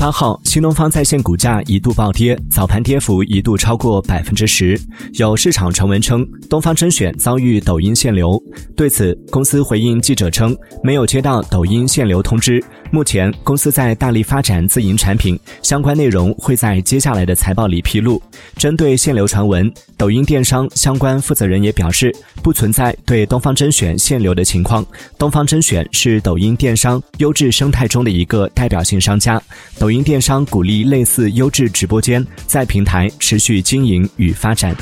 八号，新东方在线股价一度暴跌，早盘跌幅一度超过百分之十。有市场传闻称，东方甄选遭遇抖音限流。对此，公司回应记者称，没有接到抖音限流通知。目前，公司在大力发展自营产品，相关内容会在接下来的财报里披露。针对限流传闻，抖音电商相关负责人也表示，不存在对东方甄选限流的情况。东方甄选是抖音电商优质生态中的一个代表性商家。抖音电商鼓励类似优质直播间在平台持续经营与发展。